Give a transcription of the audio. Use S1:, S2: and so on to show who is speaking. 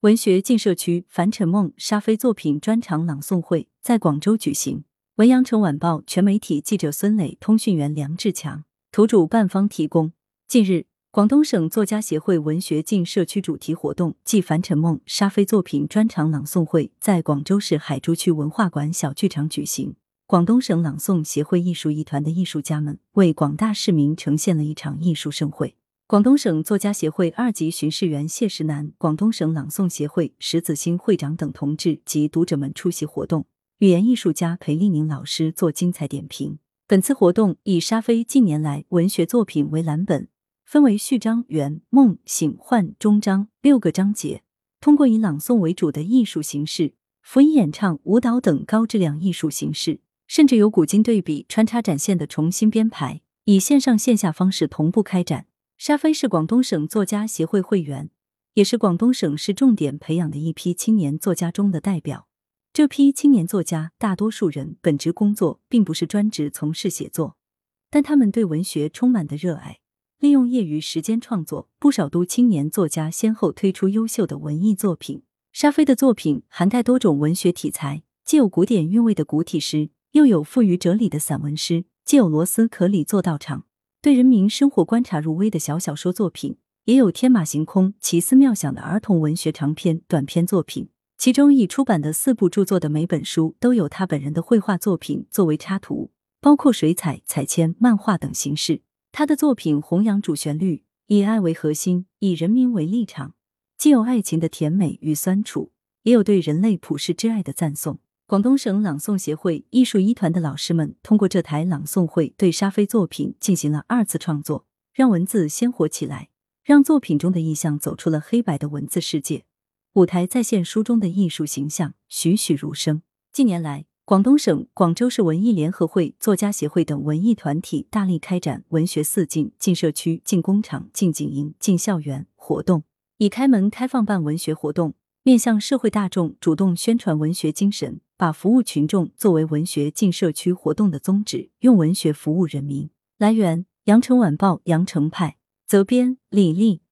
S1: 文学进社区樊晨梦、沙飞作品专场朗诵会在广州举行。文阳城晚报全媒体记者孙磊，通讯员梁志强，图主办方提供。近日，广东省作家协会文学进社区主题活动暨樊晨梦、沙飞作品专场朗诵会在广州市海珠区文化馆小剧场举行。广东省朗诵协会艺术艺团的艺术家们为广大市民呈现了一场艺术盛会。广东省作家协会二级巡视员谢石南、广东省朗诵协会石子欣会长等同志及读者们出席活动，语言艺术家裴丽宁老师做精彩点评。本次活动以沙飞近年来文学作品为蓝本，分为序章、圆、梦、醒、幻、终章六个章节，通过以朗诵为主的艺术形式、辅以演唱、舞蹈等高质量艺术形式，甚至有古今对比穿插展现的重新编排，以线上线下方式同步开展。沙飞是广东省作家协会会员，也是广东省市重点培养的一批青年作家中的代表。这批青年作家大多数人本职工作并不是专职从事写作，但他们对文学充满的热爱，利用业余时间创作。不少都青年作家先后推出优秀的文艺作品。沙飞的作品涵盖多种文学题材，既有古典韵味的古体诗，又有富于哲理的散文诗，既有螺丝壳里做道场。对人民生活观察入微的小小说作品，也有天马行空、奇思妙想的儿童文学长篇、短篇作品。其中已出版的四部著作的每本书都有他本人的绘画作品作为插图，包括水彩、彩铅、漫画等形式。他的作品弘扬主旋律，以爱为核心，以人民为立场，既有爱情的甜美与酸楚，也有对人类普世之爱的赞颂。广东省朗诵协会艺术一团的老师们通过这台朗诵会，对沙飞作品进行了二次创作，让文字鲜活起来，让作品中的意象走出了黑白的文字世界，舞台再现书中的艺术形象，栩栩如生。近年来，广东省、广州市文艺联合会、作家协会等文艺团体大力开展“文学四进”进社区、进工厂、进经营、进校园活动，以开门开放办文学活动，面向社会大众，主动宣传文学精神。把服务群众作为文学进社区活动的宗旨，用文学服务人民。来源：羊城晚报羊城派，责编：李丽。